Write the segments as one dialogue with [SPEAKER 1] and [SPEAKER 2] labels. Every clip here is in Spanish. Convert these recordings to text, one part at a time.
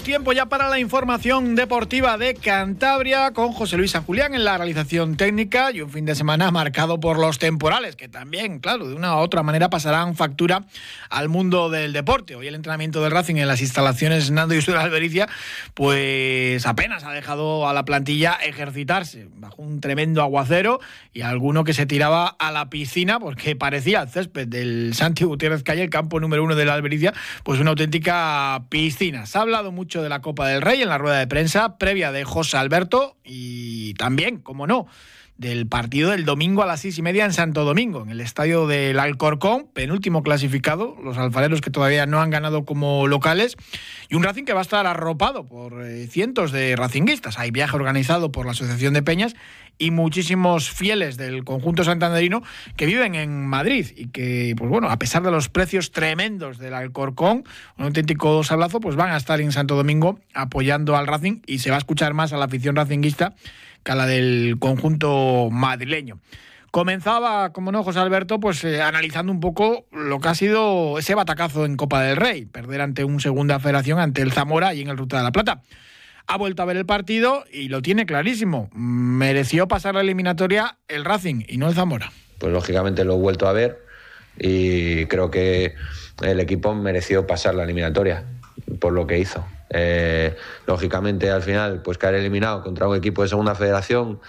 [SPEAKER 1] Tiempo ya para la información deportiva de Cantabria con José Luis San Julián en la realización técnica y un fin de semana marcado por los temporales, que también, claro, de una u otra manera pasarán factura al mundo del deporte. Hoy el entrenamiento del Racing en las instalaciones Nando y de Albericia, pues apenas ha dejado a la plantilla ejercitarse bajo un tremendo aguacero y alguno que se tiraba a la piscina porque parecía el césped del Santi Gutiérrez Calle, el campo número uno de la Albericia, pues una auténtica piscina. Se ha hablado mucho mucho de la Copa del Rey en la rueda de prensa previa de José Alberto y también, como no, del partido del domingo a las seis y media en Santo Domingo, en el estadio del Alcorcón, penúltimo clasificado, los alfareros que todavía no han ganado como locales, y un Racing que va a estar arropado por eh, cientos de racinguistas. Hay viaje organizado por la Asociación de Peñas y muchísimos fieles del conjunto santanderino que viven en Madrid y que, pues bueno, a pesar de los precios tremendos del Alcorcón, un auténtico sablazo, pues van a estar en Santo Domingo apoyando al Racing y se va a escuchar más a la afición racinguista que a la del conjunto madrileño. Comenzaba, como no, José Alberto, pues eh, analizando un poco lo que ha sido ese batacazo en Copa del Rey, perder ante un segunda federación, ante el Zamora y en el Ruta de la Plata ha vuelto a ver el partido y lo tiene clarísimo. Mereció pasar la eliminatoria el Racing y no el Zamora.
[SPEAKER 2] Pues lógicamente lo he vuelto a ver y creo que el equipo mereció pasar la eliminatoria por lo que hizo. Eh, lógicamente al final pues caer eliminado contra un equipo de segunda federación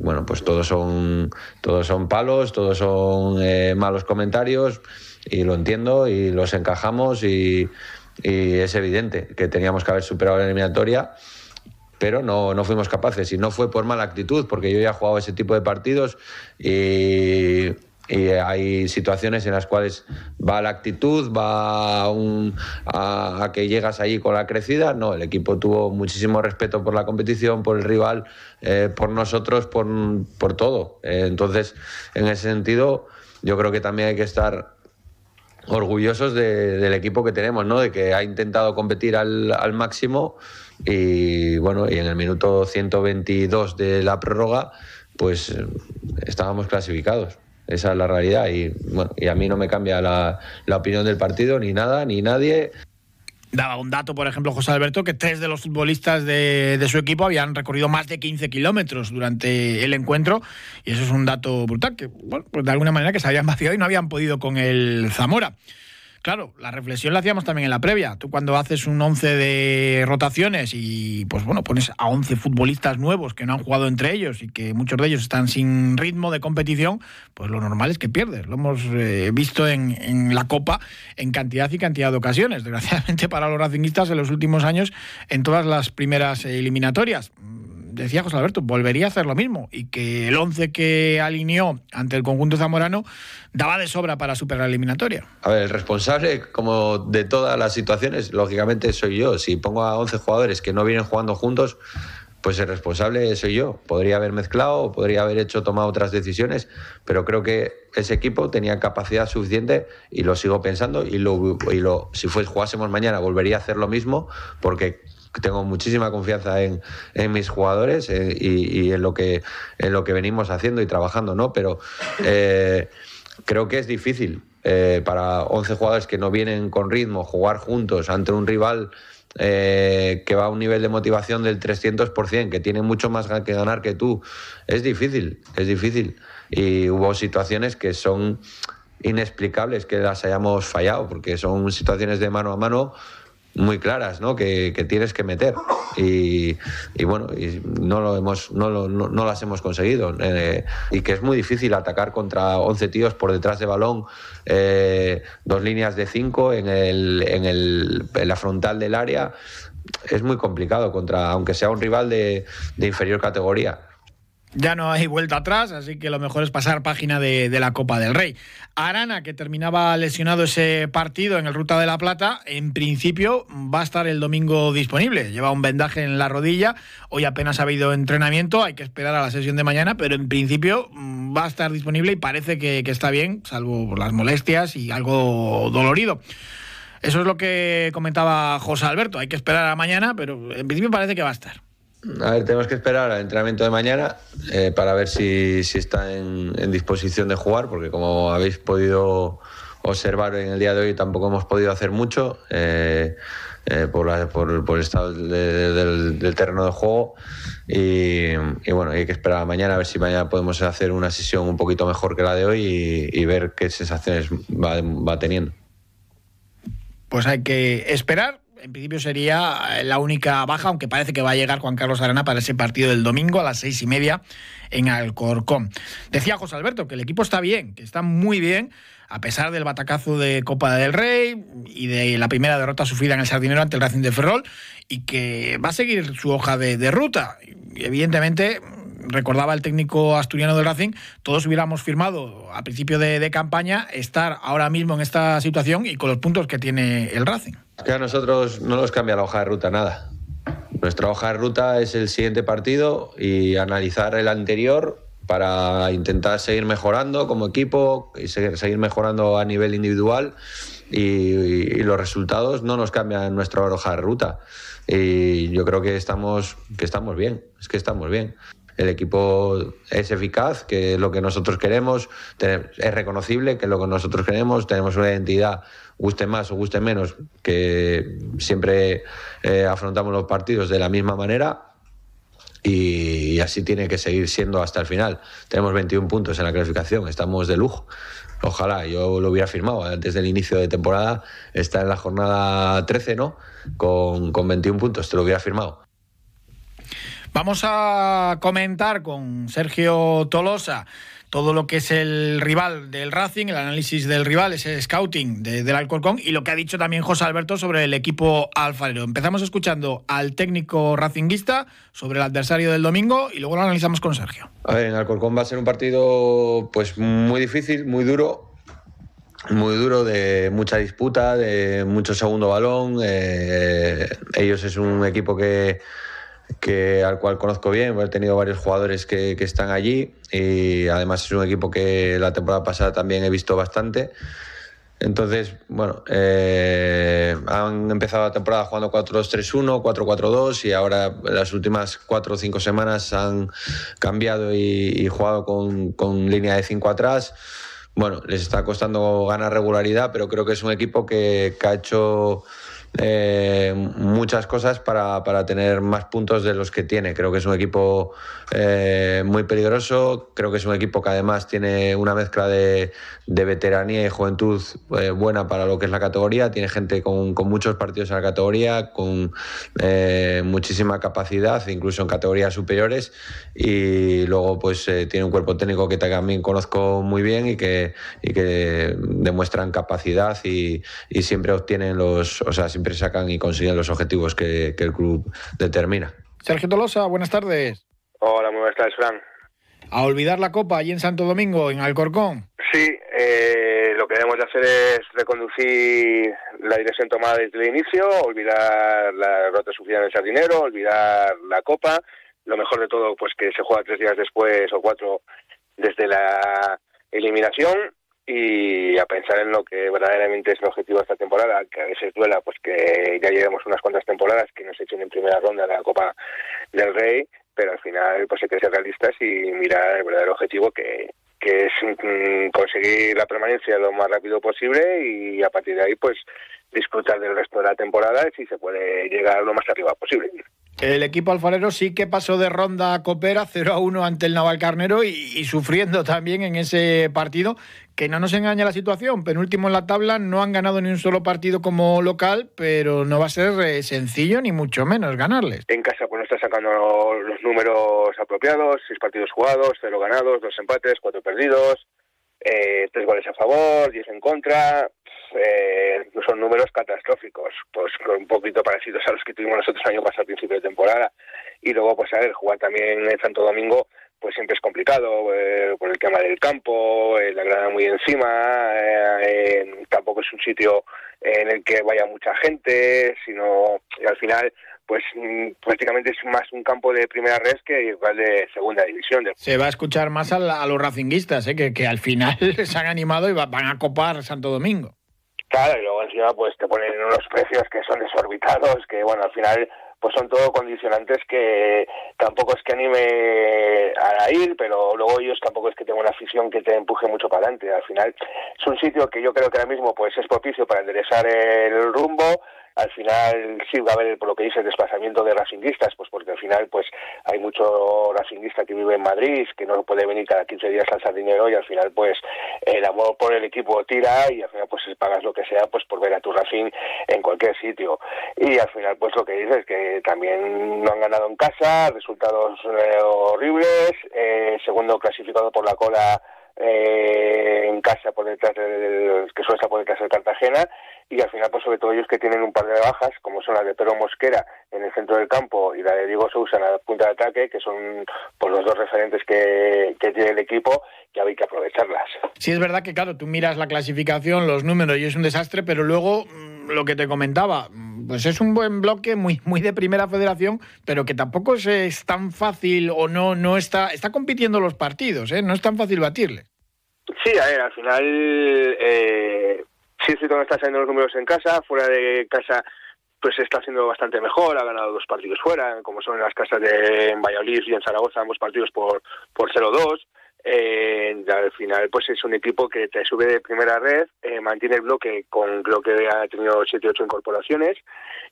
[SPEAKER 2] bueno pues todos son todos son palos todos son eh, malos comentarios y lo entiendo y los encajamos y, es evidente que teníamos que haber superado la eliminatoria, pero no, no fuimos capaces y no fue por mala actitud, porque yo ya he jugado ese tipo de partidos y, hay situaciones en las cuales va la actitud, va a, que llegas allí con la crecida. No, el equipo tuvo muchísimo respeto por la competición, por el rival, eh, por nosotros, por, por todo. Eh, entonces, en ese sentido, yo creo que también hay que estar orgullosos del equipo que tenemos, ¿no? De que ha intentado competir al, al, máximo y bueno, y en el minuto 122 de la prórroga, pues estábamos clasificados. Esa es la realidad y bueno, y a mí no me cambia la, la opinión del partido ni nada ni nadie.
[SPEAKER 1] Daba un dato, por ejemplo, José Alberto, que tres de los futbolistas de, su equipo habían recorrido más de 15 kilómetros durante el encuentro, y eso es un dato brutal, que, bueno, pues de alguna manera que se habían vaciado y no habían podido con el Zamora. Claro, la reflexión la hacíamos también en la previa. Tú cuando haces un 11 de rotaciones y pues bueno, pones a 11 futbolistas nuevos que no han jugado entre ellos y que muchos de ellos están sin ritmo de competición, pues lo normal es que pierdes. Lo hemos eh, visto en, en, la Copa en cantidad y cantidad de ocasiones. Desgraciadamente para los racingistas en los últimos años en todas las primeras eliminatorias decía José Alberto, volvería a hacer lo mismo y que el 11 que alineó ante el conjunto zamorano daba de sobra para superar la eliminatoria.
[SPEAKER 2] A ver, el responsable, como de todas las situaciones, lógicamente soy yo. Si pongo a 11 jugadores que no vienen jugando juntos, pues el responsable soy yo. Podría haber mezclado, podría haber hecho tomado otras decisiones, pero creo que ese equipo tenía capacidad suficiente y lo sigo pensando y lo, si fuese jugásemos mañana volvería a hacer lo mismo porque tengo muchísima confianza en, mis jugadores eh, y, en, lo que, en lo que venimos haciendo y trabajando, ¿no? Pero eh, creo que es difícil eh, para 11 jugadores que no vienen con ritmo jugar juntos ante un rival que va a un nivel de motivación del 300%, que tiene mucho más que ganar que tú. Es difícil, es difícil. Y hubo situaciones que son inexplicables que las hayamos fallado, porque son situaciones de mano a mano muy claras ¿no? que, tienes que meter. Y, bueno y no lo hemos no, lo, no, las hemos conseguido. Eh, y que es muy difícil atacar contra 11 tíos por detrás de balón eh, dos líneas de 5 en, el, en, el, en la frontal del área. Es muy complicado contra aunque sea un rival de inferior categoría
[SPEAKER 1] ya no hay vuelta atrás, así que lo mejor es pasar página de, la Copa del Rey. Arana, que terminaba lesionado ese partido en el Ruta de la Plata, en principio va a estar el domingo disponible. Lleva un vendaje en la rodilla, hoy apenas ha habido entrenamiento, hay que esperar a la sesión de mañana, pero en principio mm, va a estar disponible y parece que, que está bien, salvo las molestias y algo dolorido. Eso es lo que comentaba José Alberto. Hay que esperar a mañana, pero en principio parece que va a estar.
[SPEAKER 2] A ver, tenemos que esperar al entrenamiento de mañana eh, para ver si, si está en, disposición de jugar, porque como habéis podido observar en el día de hoy tampoco hemos podido hacer mucho eh, eh, por, el estado del, terreno de juego. Y, bueno, hay que esperar a mañana a ver si mañana podemos hacer una sesión un poquito mejor que la de hoy y, ver qué sensaciones va teniendo.
[SPEAKER 1] Pues hay que esperar en principio sería eh, la única baja, aunque parece que va a llegar Juan Carlos Arana para ese partido del domingo a las seis y media en Alcorcón. Decía José Alberto que el equipo está bien, que está muy bien, a pesar del batacazo de Copa del Rey y de la primera derrota sufrida en el Sardinero ante el Racing de Ferrol, y que va a seguir su hoja de, ruta. Y evidentemente, recordaba el técnico asturiano del Racing, todos hubiéramos firmado a principio de campaña estar ahora mismo en esta situación y con los puntos que tiene el Racing.
[SPEAKER 2] Que a nosotros no nos cambia la hoja de ruta nada. Nuestra hoja de ruta es el siguiente partido y analizar el anterior para intentar seguir mejorando como equipo y seguir mejorando a nivel individual y, los resultados no nos cambian nuestra hoja de ruta. Y yo creo que estamos, que estamos bien, es que estamos bien. El equipo es eficaz, que es lo que nosotros queremos, es reconocible, que es lo que nosotros queremos, tenemos una identidad guste más o guste menos, que siempre eh, afrontamos los partidos de la misma manera y, así tiene que seguir siendo hasta el final. Tenemos 21 puntos en la clasificación, estamos de lujo. Ojalá, yo lo hubiera firmado antes del inicio de temporada, está en la jornada 13, ¿no? Con, con 21 puntos, te lo hubiera firmado.
[SPEAKER 1] Vamos a comentar con Sergio Tolosa todo lo que es el rival del Racing, el análisis del rival, ese scouting del Alcorcón y lo que ha dicho también José Alberto sobre el equipo alfarero. Empezamos escuchando al técnico racinguista sobre el adversario del domingo y luego lo analizamos con Sergio.
[SPEAKER 2] A ver, en Alcorcón va a ser un partido pues muy difícil, muy duro, muy duro, de mucha disputa, de mucho segundo balón. Eh, ellos es un equipo que que, al cual conozco bien, he tenido varios jugadores que, que, están allí y además es un equipo que la temporada pasada también he visto bastante. Entonces, bueno, eh, han empezado la temporada jugando 4-2-3-1, 4-4-2 y ahora las últimas 4 o 5 semanas han cambiado y, jugado con, con, línea de 5 atrás. Bueno, les está costando ganar regularidad, pero creo que es un equipo que, que ha hecho eh, muchas cosas para, para, tener más puntos de los que tiene. Creo que es un equipo eh, muy peligroso, creo que es un equipo que además tiene una mezcla de, de veteranía y juventud eh, buena para lo que es la categoría, tiene gente con, con muchos partidos en la categoría, con muchísima capacidad, incluso en categorías superiores, y luego pues tiene un cuerpo técnico que también conozco muy bien y que, y que demuestran capacidad y, y siempre obtienen los, siempre sacan y consiguen los objetivos que, el club determina.
[SPEAKER 1] Sergio Tolosa, buenas tardes.
[SPEAKER 3] Hola, muy buenas tardes, Fran.
[SPEAKER 1] A olvidar la Copa allí en Santo Domingo, en Alcorcón.
[SPEAKER 3] Sí, eh, lo que debemos de hacer es reconducir la dirección tomada desde el inicio, olvidar la derrota sufrida en el Sardinero, olvidar la Copa. Lo mejor de todo, pues que se juega tres días después o cuatro desde la eliminación y a pensar en lo que verdaderamente es el objetivo de esta temporada, que a veces duela pues que ya llevemos unas cuantas temporadas que nos echen en primera ronda de la Copa del Rey, pero al final pues hay que ser realistas y mirar el verdadero objetivo que, que es mm, conseguir la permanencia lo más rápido posible y a partir de ahí pues disfrutar del resto de la temporada si se puede llegar lo más arriba posible.
[SPEAKER 1] El equipo alfarero sí que pasó de ronda a Copera 0 a 1 ante el Naval Carnero y, sufriendo también en ese partido. Que no nos engaña la situación, penúltimo en la tabla, no han ganado ni un solo partido como local, pero no va a ser eh, sencillo ni mucho menos ganarles.
[SPEAKER 3] En casa pues no está sacando los números apropiados, seis partidos jugados, cero ganados, dos empates, cuatro perdidos, eh, tres goles a favor, diez en contra, eh, son números catastróficos, pues un poquito parecidos a los que tuvimos nosotros el año pasado al principio de temporada. Y luego, pues a ver, jugar también en Santo Domingo, pues siempre es complicado eh, por el tema del campo, eh, la grada muy encima, eh, tampoco es un sitio en el que vaya mucha gente, sino al final pues mm, prácticamente es más un campo de primera red que igual de segunda división.
[SPEAKER 1] Se va a escuchar más a, los racinguistas, ¿eh? que, que al final se han animado y van a copar Santo Domingo.
[SPEAKER 3] Claro, y luego encima pues te ponen unos precios que son desorbitados, que bueno, al final pues son todo condicionantes que tampoco es que anime a ir, pero luego ellos tampoco es que tengan una afición que te empuje mucho para adelante. Al final es un sitio que yo creo que ahora mismo pues es propicio para enderezar el rumbo, al final sí va a haber, por lo que dice, el desplazamiento de racinguistas, pues porque al final pues hay mucho racinguista que vive en Madrid, que no puede venir cada 15 días al Sardinero y al final pues el amor por el equipo tira y al final pues pagas lo que sea pues por ver a tu Racing en cualquier sitio. Y al final pues lo que dices es que también no han ganado en casa, resultados eh, horribles, eh, segundo clasificado por la cola eh, en casa por detrás del, que suele estar por detrás del Cartagena y al final pues sobre todo ellos que tienen un par de bajas como son las de Pedro Mosquera en el centro del campo y la de Diego Sousa en la punta de ataque que son pues los dos referentes que, que tiene el equipo que hay que aprovecharlas.
[SPEAKER 1] Sí es verdad que claro tú miras la clasificación los números y es un desastre pero luego mm, lo que te comentaba pues es un buen bloque muy muy de primera federación pero que tampoco es, tan fácil o no no está está compitiendo los partidos ¿eh? no es tan fácil batirle
[SPEAKER 3] Sí, a ver, al final eh, que está saliendo los números en casa, fuera de casa pues está haciendo bastante mejor, ha ganado dos partidos fuera, como son en las casas de Valladolid y en Zaragoza, ambos partidos por, por 0-2. Eh, al final pues es un equipo que te sube de primera red, eh, mantiene el bloque con creo que ha tenido 7-8 incorporaciones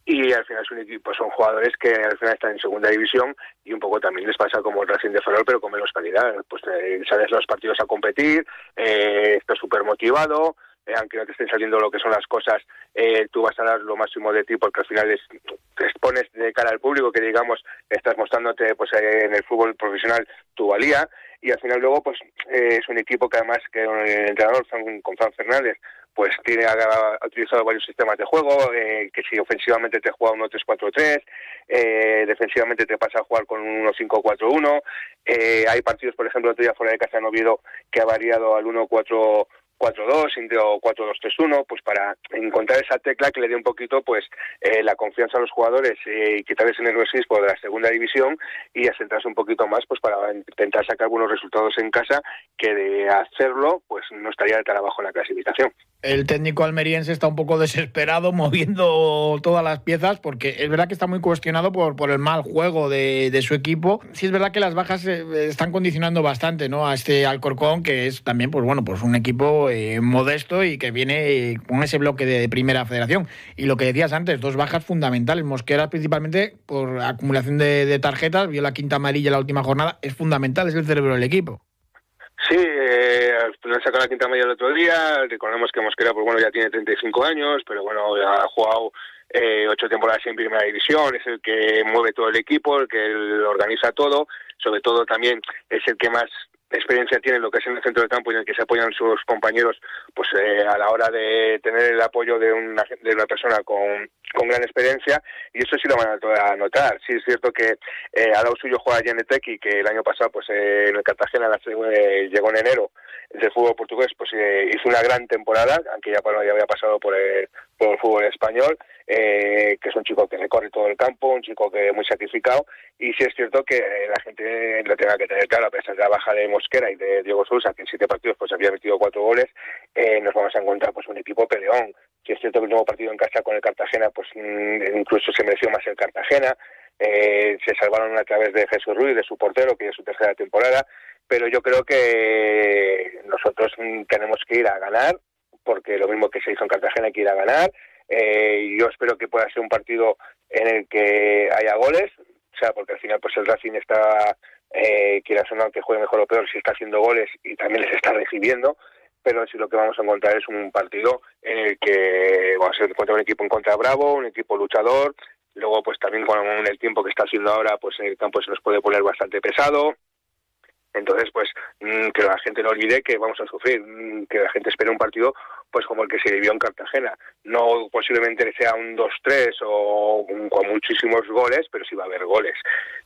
[SPEAKER 3] y al final es un equipo, son jugadores que al final están en segunda división y un poco también les pasa como el Racing de Ferrol pero con menos calidad, pues eh, sales los partidos a competir, eh, estás súper motivado, aunque no te estén saliendo lo que son las cosas, eh, tú vas a dar lo máximo de ti porque al final es, te expones de cara al público que digamos estás mostrándote pues eh, en el fútbol profesional tu valía y al final luego pues es un equipo que además que el entrenador con Fran Fernández pues tiene ha, utilizado varios sistemas de juego, que si ofensivamente te juega un 3-4-3, eh, defensivamente te pasa a jugar con un 1-5-4-1, eh, hay partidos, por ejemplo, otro día fuera de casa en Oviedo que ha variado al 1-4 4-2 o 4-2-3-1, pues para encontrar esa tecla que le dé un poquito pues eh, la confianza a los jugadores eh, y quitarles el nerviosismo de la segunda división y asentarse un poquito más pues para intentar sacar buenos resultados en casa que de hacerlo pues no estaría de tan abajo en la clasificación.
[SPEAKER 1] El técnico almeriense está un poco desesperado moviendo todas las piezas porque es verdad que está muy cuestionado por, por el mal juego de, de su equipo. Sí es verdad que las bajas eh, están condicionando bastante ¿no? a este Alcorcón que es también pues bueno pues un equipo eh, modesto y que viene con ese bloque de, primera federación. Y lo que decías antes, dos bajas fundamentales. Mosquera principalmente por acumulación de, tarjetas, vio la quinta amarilla la última jornada, es fundamental, es el cerebro del equipo.
[SPEAKER 3] Sí, eh, sacado la quinta amarilla el otro día, recordemos que Mosquera pues bueno ya tiene 35 años, pero bueno, ha jugado eh, ocho temporadas en primera división, es el que mueve todo el equipo, el que organiza todo, sobre todo también es el que más experiencia tiene lo que es en el centro de campo y en el que se apoyan sus compañeros pues eh, a la hora de tener el apoyo de una, de una persona con, gran experiencia y eso sí lo van a, notar. Sí es cierto que eh, al lado suyo juega y que el año pasado pues eh, en el Cartagena eh, llegó en enero del fútbol portugués pues eh, hizo una gran temporada, aunque ya, ya había pasado por el, por el fútbol español, eh, que es un chico que recorre todo el campo, un chico que muy sacrificado, y sí es cierto que la gente lo tenga que tener claro, a pesar de la baja de Mosquera y de Diego Sousa, que en siete partidos pues había metido cuatro goles, eh, nos vamos a encontrar pues un equipo peleón, si es cierto que el nuevo partido en casa con el Cartagena, pues mm, incluso se mereció más el Cartagena, eh, se salvaron a través de Jesús Ruiz, de su portero, que es su tercera temporada, pero yo creo que nosotros mm, tenemos que ir a ganar, porque lo mismo que se hizo en Cartagena hay que ir a ganar. Eh, yo espero que pueda ser un partido en el que haya goles, o sea, porque al final pues el Racing está, eh, quiera sonar que juegue mejor o peor, si está haciendo goles y también les está recibiendo, pero si lo que vamos a encontrar es un partido en el que vamos a encontrar un equipo en contra bravo, un equipo luchador, luego pues también con el tiempo que está haciendo ahora, pues en el campo se nos puede poner bastante pesado, entonces, pues mm, que la gente no olvide que vamos a sufrir, mm, que la gente espere un partido pues como el que se vivió en Cartagena. No posiblemente sea un 2-3 o con muchísimos goles, pero sí va a haber goles.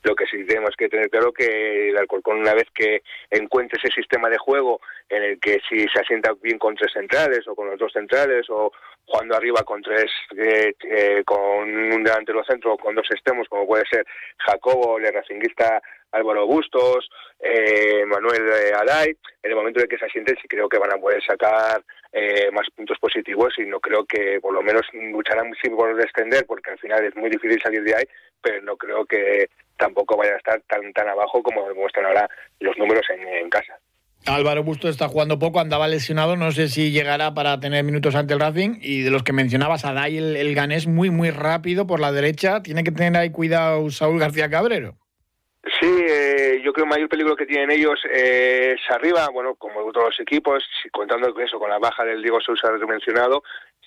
[SPEAKER 3] Lo que sí tenemos que tener claro que el Alcorcón una vez que encuentre ese sistema de juego en el que si se asienta bien con tres centrales o con los dos centrales o jugando arriba con tres, eh, eh, con un delantero centro o con dos extremos, como puede ser Jacobo, el racinguista Álvaro Bustos, eh, Manuel eh, Alay, en el momento de que se asienten sí creo que van a poder sacar eh, más puntos positivos y no creo que por lo menos lucharán sin por descender porque al final es muy difícil salir de ahí, pero no creo que tampoco vaya a estar tan tan abajo como demuestran ahora los números en, casa.
[SPEAKER 1] Álvaro Bustos está jugando poco, andaba lesionado, no sé si llegará para tener minutos ante el Racing. Y de los que mencionabas, Adai, el, el ganés muy, muy rápido por la derecha. Tiene que tener ahí cuidado Saúl García Cabrero.
[SPEAKER 3] Sí, eh, yo creo que el mayor peligro que tienen ellos es arriba, bueno, como todos los equipos, contando con eso, con la baja del Diego Sousa mencionado,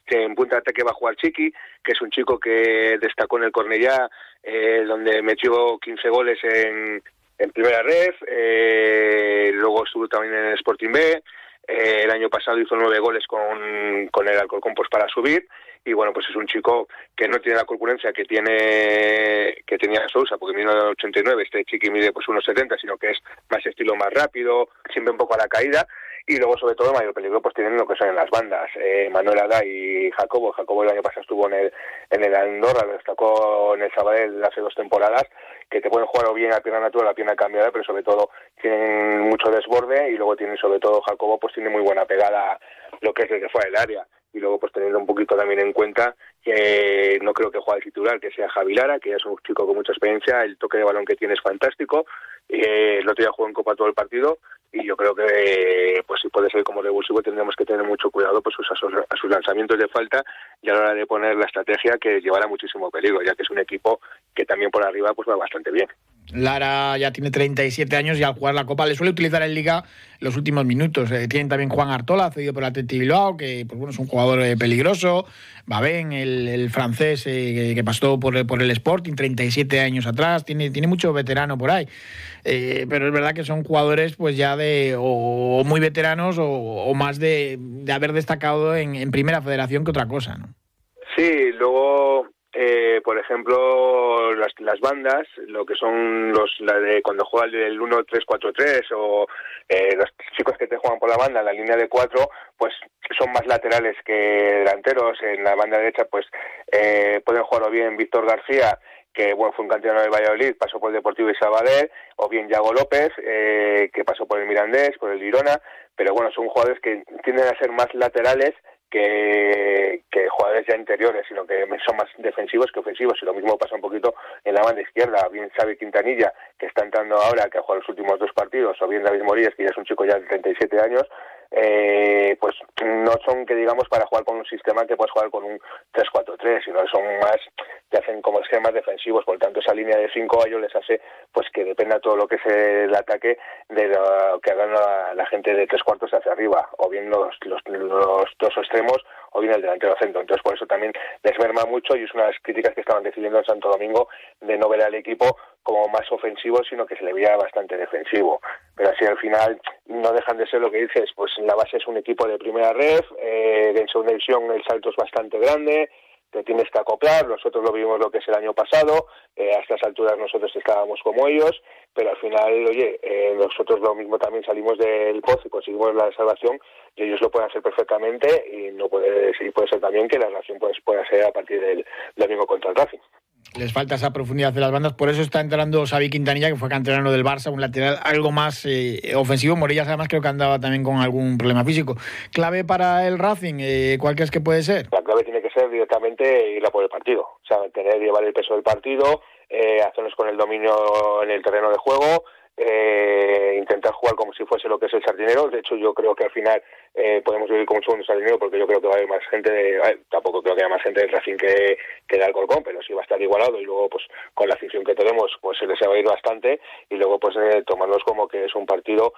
[SPEAKER 3] que en punta de ataque va a jugar Chiqui, que es un chico que destacó en el Cornellá, eh, donde metió 15 goles en, en primera red, eh, luego estuvo también en el Sporting B, eh, el año pasado hizo nueve goles con, con el Alcorcón pues, para subir. Y bueno pues es un chico que no tiene la corpulencia que tiene que tenía Sousa porque mide 89 este chiqui mide pues 1,70 sino que es más estilo más rápido siempre un poco a la caída y luego sobre todo mayor peligro pues tienen lo que son en las bandas. Eh, Manuel Ada y Jacobo. Jacobo el año pasado estuvo en el en el Andorra destacó en el Sabadell hace dos temporadas que te pueden jugar o bien a pierna natural a pierna cambiada pero sobre todo tienen mucho desborde y luego tienen sobre todo Jacobo pues tiene muy buena pegada lo que es desde fuera del área. Y luego pues teniendo un poquito también en cuenta que no creo que juegue el titular, que sea Javi Lara, que ya es un chico con mucha experiencia, el toque de balón que tiene es fantástico, eh, el otro día jugó en Copa todo el partido y yo creo que pues si puede ser como revulsivo tendremos que tener mucho cuidado pues sus, a sus lanzamientos de falta y a la hora de poner la estrategia que llevará muchísimo peligro, ya que es un equipo que también por arriba pues va bastante bien.
[SPEAKER 1] Lara ya tiene 37 años y al jugar la Copa le suele utilizar en Liga los últimos minutos. Eh, tienen también Juan Artola, cedido por el Bilbao, que pues, bueno, es un jugador eh, peligroso. Babén, el, el francés eh, que pasó por, el Sporting 37 años atrás. Tiene, tiene mucho veterano por ahí. pero es verdad que son jugadores pues ya de o, muy veteranos o, más de, de, haber destacado en, en Primera Federación que otra cosa, ¿no?
[SPEAKER 3] Sí, luego eh, por ejemplo, las, las, bandas, lo que son los la de cuando juega el 1-3-4-3 o eh, los chicos que te juegan por la banda, la línea de 4, pues son más laterales que delanteros. En la banda derecha, pues eh, pueden jugar o bien Víctor García, que bueno, fue un canterano del Valladolid, pasó por el Deportivo y Sabadell, o bien Yago López, eh, que pasó por el Mirandés, por el Girona, pero bueno, son jugadores que tienden a ser más laterales que, que, jugadores ya interiores, sino que son más defensivos que ofensivos. Y lo mismo pasa un poquito en la banda izquierda. Bien Xavi Quintanilla, que está entrando ahora, que ha jugado los últimos dos partidos, o bien David Morillas, que ya es un chico ya de 37 años, eh, pues no son que digamos para jugar con un sistema que puedes jugar con un 3-4-3, sino son más, que hacen como esquemas defensivos, por lo tanto esa línea de 5 a ellos les hace pues que dependa todo lo que es el ataque de lo que hagan la, la gente de tres cuartos hacia arriba, o bien los, los, los dos extremos o bien el delantero centro. Entonces, por eso también les merma mucho y es una de las críticas que estaban decidiendo en Santo Domingo de no ver al equipo como más ofensivo, sino que se le veía bastante defensivo. Pero así al final no dejan de ser lo que dices, pues la base es un equipo de primera red, eh, en segunda división el salto es bastante grande, te tienes que acoplar, nosotros lo vimos lo que es el año pasado, eh, a estas alturas nosotros estábamos como ellos, pero al final, oye, eh, nosotros lo mismo también salimos del pozo y conseguimos la salvación y ellos lo pueden hacer perfectamente y no puede, y puede ser también que la relación pues, pueda ser a partir del, mismo contra el Racing
[SPEAKER 1] les falta esa profundidad de las bandas, por eso está entrando Xavi Quintanilla, que fue canterano del Barça, un lateral algo más eh, ofensivo. Morillas además creo que andaba también con algún problema físico. ¿Clave para el Racing? Eh, ¿Cuál crees que puede ser?
[SPEAKER 3] La clave directamente ir a por el partido, o sea, tener, llevar el peso del partido, eh, hacernos con el dominio en el terreno de juego, eh, intentar jugar como si fuese lo que es el sardinero. De hecho, yo creo que al final eh, podemos vivir como un segundo sardinero porque yo creo que va a haber más gente, tampoco creo que haya más gente del Racing que, que de Alcorcón, pero sí va a estar igualado. Y luego pues con la afición que tenemos pues se les va a ir bastante. Y luego pues eh, tomarnos como que es un partido,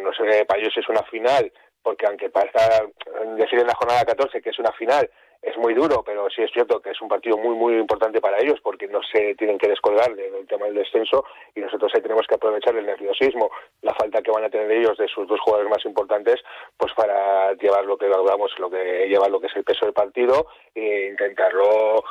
[SPEAKER 3] no sé, para ellos es una final, porque aunque para estar, decir en la jornada 14 que es una final, es muy duro, pero sí es cierto que es un partido muy, muy importante para ellos porque no se tienen que descolgar del tema del descenso y nosotros ahí tenemos que aprovechar el nerviosismo, la falta que van a tener ellos de sus dos jugadores más importantes, pues para llevar lo que hablamos, lo que lleva lo que es el peso del partido e intentarlo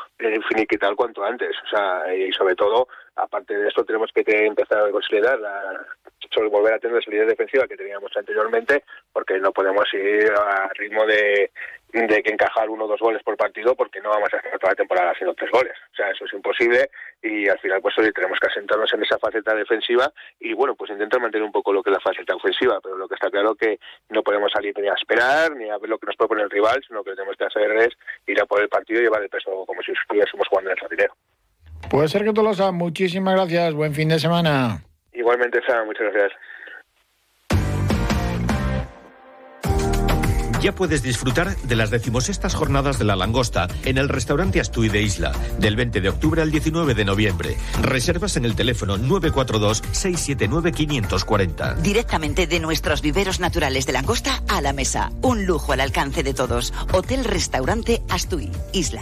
[SPEAKER 3] finiquitar cuanto antes. O sea, y sobre todo, aparte de esto, tenemos que empezar a consolidar la, sobre volver a tener la solidez defensiva que teníamos anteriormente, porque no podemos ir a ritmo de, de que encajar uno o dos goles por partido porque no vamos a hacer toda la temporada haciendo tres goles. O sea, eso es imposible y al final pues hoy tenemos que asentarnos en esa faceta defensiva y bueno, pues intentar mantener un poco lo que es la faceta ofensiva, pero lo que está claro que no podemos salir ni a esperar ni a ver lo que nos propone el rival, sino que lo que tenemos que hacer es ir a por el partido y llevar el peso como si estuviésemos jugando en el jardinero.
[SPEAKER 1] Puede ser que lo sabes. Muchísimas gracias. Buen fin de semana.
[SPEAKER 3] Igualmente, Sam. Muchas gracias.
[SPEAKER 4] Ya puedes disfrutar de las decimosextas jornadas de la langosta en el restaurante Astuy de Isla, del 20 de octubre al 19 de noviembre. Reservas en el teléfono 942-679-540.
[SPEAKER 5] Directamente de nuestros viveros naturales de langosta a la mesa. Un lujo al alcance de todos. Hotel Restaurante Astuy, Isla.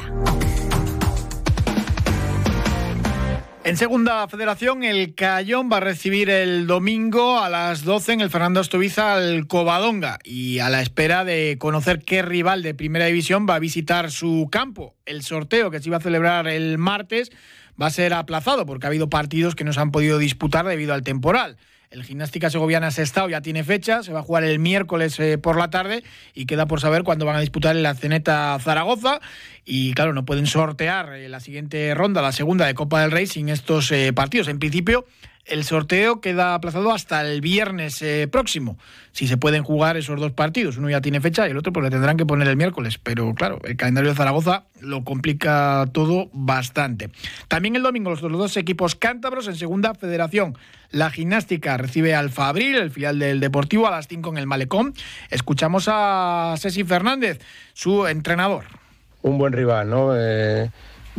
[SPEAKER 1] En segunda federación, el Cayón va a recibir el domingo a las 12 en el Fernando Estoviza al Covadonga y a la espera de conocer qué rival de primera división va a visitar su campo. El sorteo que se iba a celebrar el martes va a ser aplazado porque ha habido partidos que no se han podido disputar debido al temporal. El Gimnástica Segoviana Sestao ya tiene fecha, se va a jugar el miércoles eh, por la tarde y queda por saber cuándo van a disputar el Ceneta Zaragoza. Y claro, no pueden sortear eh, la siguiente ronda, la segunda de Copa del Rey, sin estos eh, partidos. En principio, el sorteo queda aplazado hasta el viernes eh, próximo, si se pueden jugar esos dos partidos. Uno ya tiene fecha y el otro pues le tendrán que poner el miércoles. Pero claro, el calendario de Zaragoza lo complica todo bastante. También el domingo los, dos equipos cántabros en segunda federación. La gimnástica recibe al Fabril, el filial del Deportivo, a las 5 en el Malecón. Escuchamos a Ceci Fernández, su entrenador.
[SPEAKER 6] Un buen rival, ¿no? Eh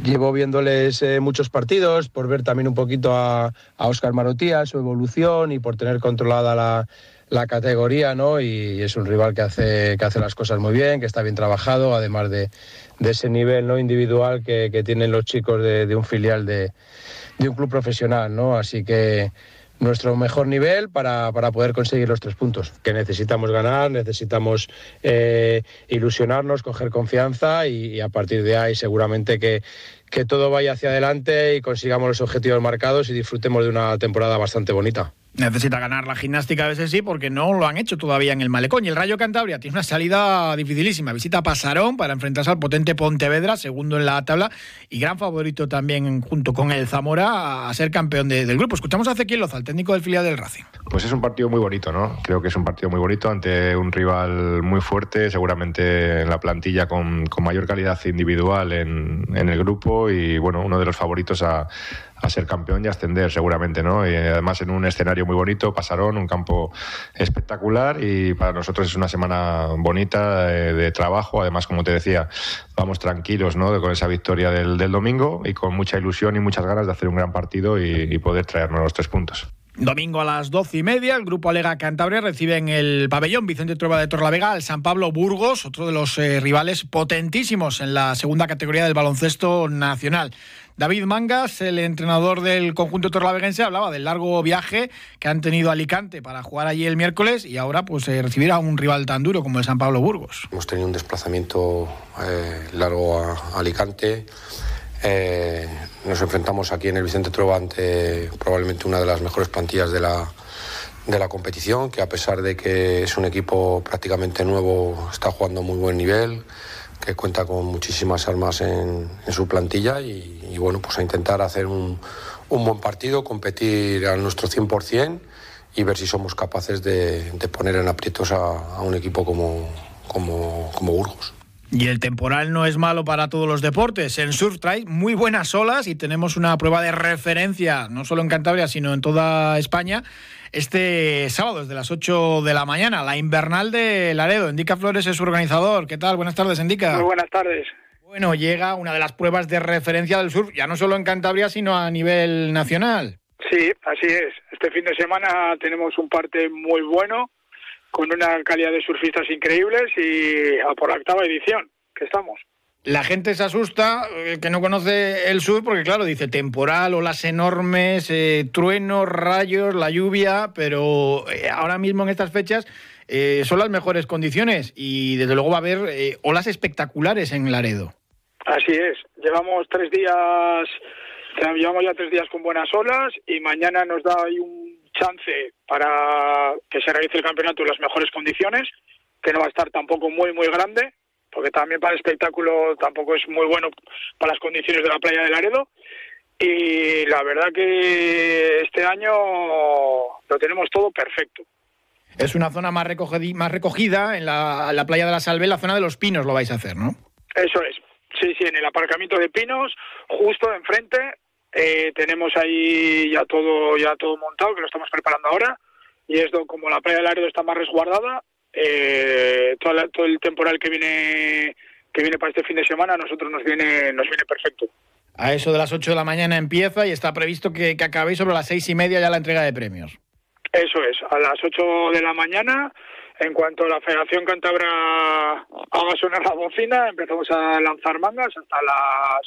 [SPEAKER 6] Llevo viéndoles eh, muchos partidos por ver también un poquito a, Oscar Marotía, su evolución y por tener controlada la, la categoría, ¿no? Y es un rival que hace, que hace las cosas muy bien, que está bien trabajado, además de, de ese nivel ¿no? individual que, que tienen los chicos de, de un filial de, de, un club profesional, ¿no? Así que nuestro mejor nivel para, para, poder conseguir los tres puntos. Que necesitamos ganar, necesitamos eh, ilusionarnos, coger confianza y, y, a partir de ahí seguramente que, que todo vaya hacia adelante y consigamos los objetivos marcados y disfrutemos de una temporada bastante bonita.
[SPEAKER 1] Necesita ganar la gimnástica a veces sí, porque no lo han hecho todavía en el Malecón. Y el Rayo Cantabria tiene una salida dificilísima. Visita Pasarón para enfrentarse al potente Pontevedra, segundo en la tabla, y gran favorito también junto con el Zamora a ser campeón de, del grupo. Escuchamos a Ezequiel Loza, el técnico del filial del Racing.
[SPEAKER 7] Pues es un partido muy bonito, ¿no? Creo que es un partido muy bonito ante un rival muy fuerte, seguramente en la plantilla con, con mayor calidad individual en, en el grupo y, bueno, uno de los favoritos a a ser campeón y ascender seguramente, ¿no? Y además en un escenario muy bonito, Pasaron, un campo espectacular y para nosotros es una semana bonita de, de trabajo. Además, como te decía, vamos tranquilos, ¿no? Con esa victoria del, domingo y con mucha ilusión y muchas ganas de hacer un gran partido y, y poder traernos los tres puntos.
[SPEAKER 1] Domingo a las doce y media, el grupo Alega Cantabria recibe en el pabellón Vicente Trueba de Torlavega al San Pablo Burgos, otro de los eh, rivales potentísimos en la segunda categoría del baloncesto nacional. David Mangas, el entrenador del conjunto torlaveguense, hablaba del largo viaje que han tenido Alicante para jugar allí el miércoles y ahora pues eh, recibir a un rival tan duro como el San Pablo Burgos.
[SPEAKER 8] Hemos tenido un desplazamiento eh, largo a Alicante. Eh, nos enfrentamos aquí en el Vicente Trueba ante probablemente una de las mejores plantillas de la, de la competición, que a pesar de que es un equipo prácticamente nuevo, está jugando a muy buen nivel, que cuenta con muchísimas armas en, su plantilla y, bueno, pues a intentar hacer un, un, buen partido, competir a nuestro 100% y ver si somos capaces de, poner en aprietos a, un equipo como, como Burgos.
[SPEAKER 1] Y el temporal no es malo para todos los deportes. En surf trae muy buenas olas y tenemos una prueba de referencia, no solo en Cantabria, sino en toda España. Este sábado, desde las 8 de la mañana, la invernal de Laredo. Indica Flores es su organizador. ¿Qué tal? Buenas tardes, Indica.
[SPEAKER 9] Muy buenas tardes.
[SPEAKER 1] Bueno, llega una de las pruebas de referencia del surf, ya no solo en Cantabria, sino a nivel nacional.
[SPEAKER 9] Sí, así es. Este fin de semana tenemos un parte muy bueno con una calidad de surfistas increíbles y a por la octava edición que estamos.
[SPEAKER 1] La gente se asusta, eh, que no conoce el sur, porque claro, dice temporal, olas enormes, eh, truenos, rayos, la lluvia, pero eh, ahora mismo en estas fechas eh, son las mejores condiciones y desde luego va a haber eh, olas espectaculares en Laredo.
[SPEAKER 9] Así es, llevamos tres días, llevamos ya tres días con buenas olas y mañana nos da ahí un chance para que se realice el campeonato en las mejores condiciones, que no va a estar tampoco muy, muy grande, porque también para el espectáculo tampoco es muy bueno para las condiciones de la playa de Laredo. Y la verdad que este año lo tenemos todo perfecto.
[SPEAKER 1] Es una zona más, más recogida en la, la playa de la Salve, la zona de los pinos lo vais a hacer, ¿no?
[SPEAKER 9] Eso es. Sí, sí, en el aparcamiento de pinos, justo enfrente, eh, tenemos ahí ya todo ya todo montado, que lo estamos preparando ahora, y es como la playa del Laredo está más resguardada, eh, todo, todo, el temporal que viene que viene para este fin de semana a nosotros nos viene nos viene perfecto.
[SPEAKER 1] A eso de las 8 de la mañana empieza y está previsto que, que acabéis sobre las seis y media ya la entrega de premios.
[SPEAKER 9] Eso es, a las 8 de la mañana, en cuanto la Federación Cantabra haga sonar la bocina, empezamos a lanzar mangas hasta las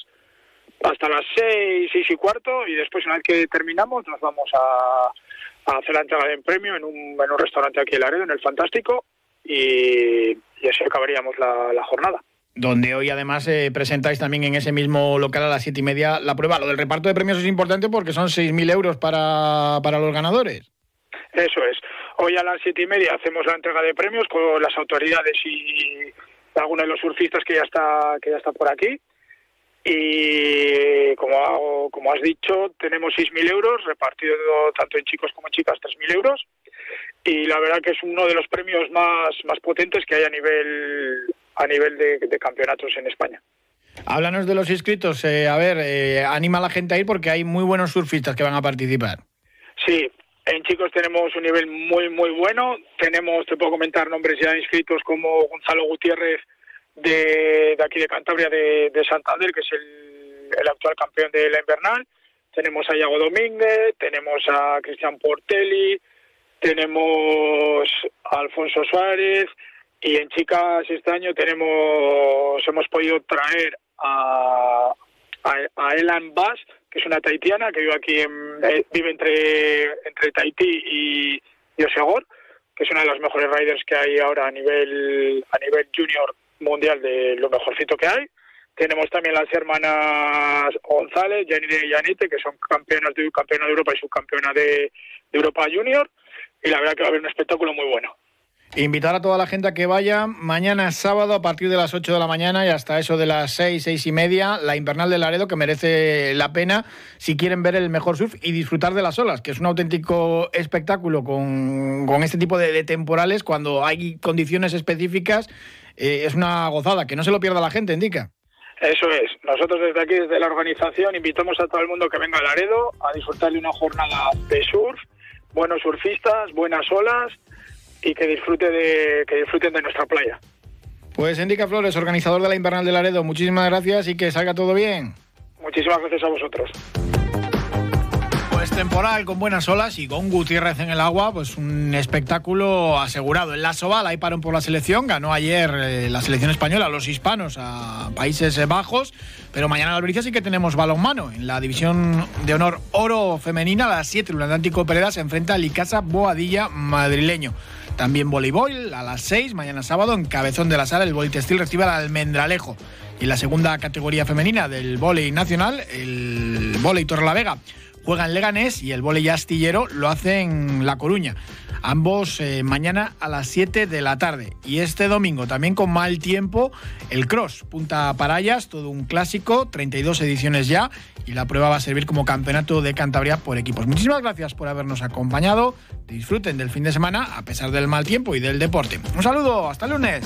[SPEAKER 9] hasta las seis, seis y cuarto y después una vez que terminamos nos vamos a, a hacer la entrega de premio en un, en un restaurante aquí en Laredo, en el Fantástico y, y así acabaríamos la, la jornada
[SPEAKER 1] donde hoy además eh, presentáis también en ese mismo local a las siete y media la prueba. Lo del reparto de premios es importante porque son 6.000 euros para, para los ganadores.
[SPEAKER 9] Eso es. Hoy a las siete y media hacemos la entrega de premios con las autoridades y algunos de los surfistas que ya está que ya está por aquí y como, como has dicho, tenemos 6.000 euros repartidos tanto en chicos como en chicas, 3.000 euros. Y la verdad que es uno de los premios más, más potentes que hay a nivel, a nivel de, campeonatos en España.
[SPEAKER 1] Háblanos de los inscritos. Eh, a ver, eh, anima a la gente a ir porque hay muy buenos surfistas que van a participar.
[SPEAKER 9] Sí, en chicos tenemos un nivel muy, muy bueno. Tenemos, te puedo comentar nombres ya inscritos como Gonzalo Gutiérrez, de, aquí de Cantabria, de, de, Santander, que es el, el, actual campeón de la invernal. Tenemos a Iago Domínguez, tenemos a Cristian Portelli, tenemos a Alfonso Suárez y en chicas este año tenemos hemos podido traer a, a, a Elan Bass, que es una taitiana que vive aquí en, eh, vive entre entre Tahití y, y Osegor, que es una de las mejores riders que hay ahora a nivel a nivel junior mundial de lo mejorcito que hay. Tenemos también las hermanas González, Janine y Yanite, que son campeonas de, campeona de Europa y subcampeona de, Europa Junior. Y la verdad que va a haber un espectáculo muy bueno.
[SPEAKER 1] Invitar a toda la gente a que vaya mañana sábado a partir de las 8 de la mañana y hasta eso de las 6, 6 y media, la Invernal de Laredo, que merece la pena si quieren ver el mejor surf y disfrutar de las olas, que es un auténtico espectáculo con, con este tipo de temporales cuando hay condiciones específicas eh, es una gozada, que no se lo pierda la gente, indica.
[SPEAKER 9] Eso es. Nosotros desde aquí, desde la organización, invitamos a todo el mundo que venga a Laredo a disfrutar de una jornada de surf, buenos surfistas, buenas olas y que, disfrute de, que disfruten de nuestra playa.
[SPEAKER 1] Pues Indica Flores, organizador de la Invernal de Laredo, muchísimas gracias y que salga todo bien.
[SPEAKER 9] Muchísimas gracias a vosotros
[SPEAKER 1] temporal con buenas olas y con Gutiérrez en el agua, pues un espectáculo asegurado. En la Soval hay parón por la selección, ganó ayer eh, la selección española, los hispanos, a Países Bajos, pero mañana en Albericia sí que tenemos balonmano. En la división de honor oro femenina, a las 7, el Atlántico Pereda se enfrenta al Icasa Boadilla madrileño. También voleibol a las 6, mañana sábado, en Cabezón de la Sala, el Bolitextil recibe al Almendralejo. Y la segunda categoría femenina del volei nacional, el volei Torrelavega juega en Leganés y el volei astillero lo hace en La Coruña. Ambos eh, mañana a las 7 de la tarde. Y este domingo, también con mal tiempo, el Cross, Punta Parayas, todo un clásico, 32 ediciones ya. Y la prueba va a servir como campeonato de Cantabria por equipos. Muchísimas gracias por habernos acompañado. Disfruten del fin de semana a pesar del mal tiempo y del deporte. Un saludo, hasta el lunes.